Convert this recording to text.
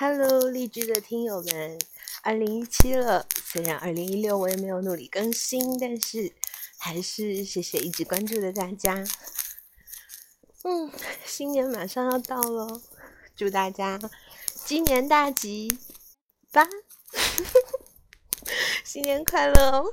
Hello，励志的听友们，二零一七了，虽然二零一六我也没有努力更新，但是还是谢谢一直关注的大家。嗯，新年马上要到了，祝大家鸡年大吉吧！新年快乐哦！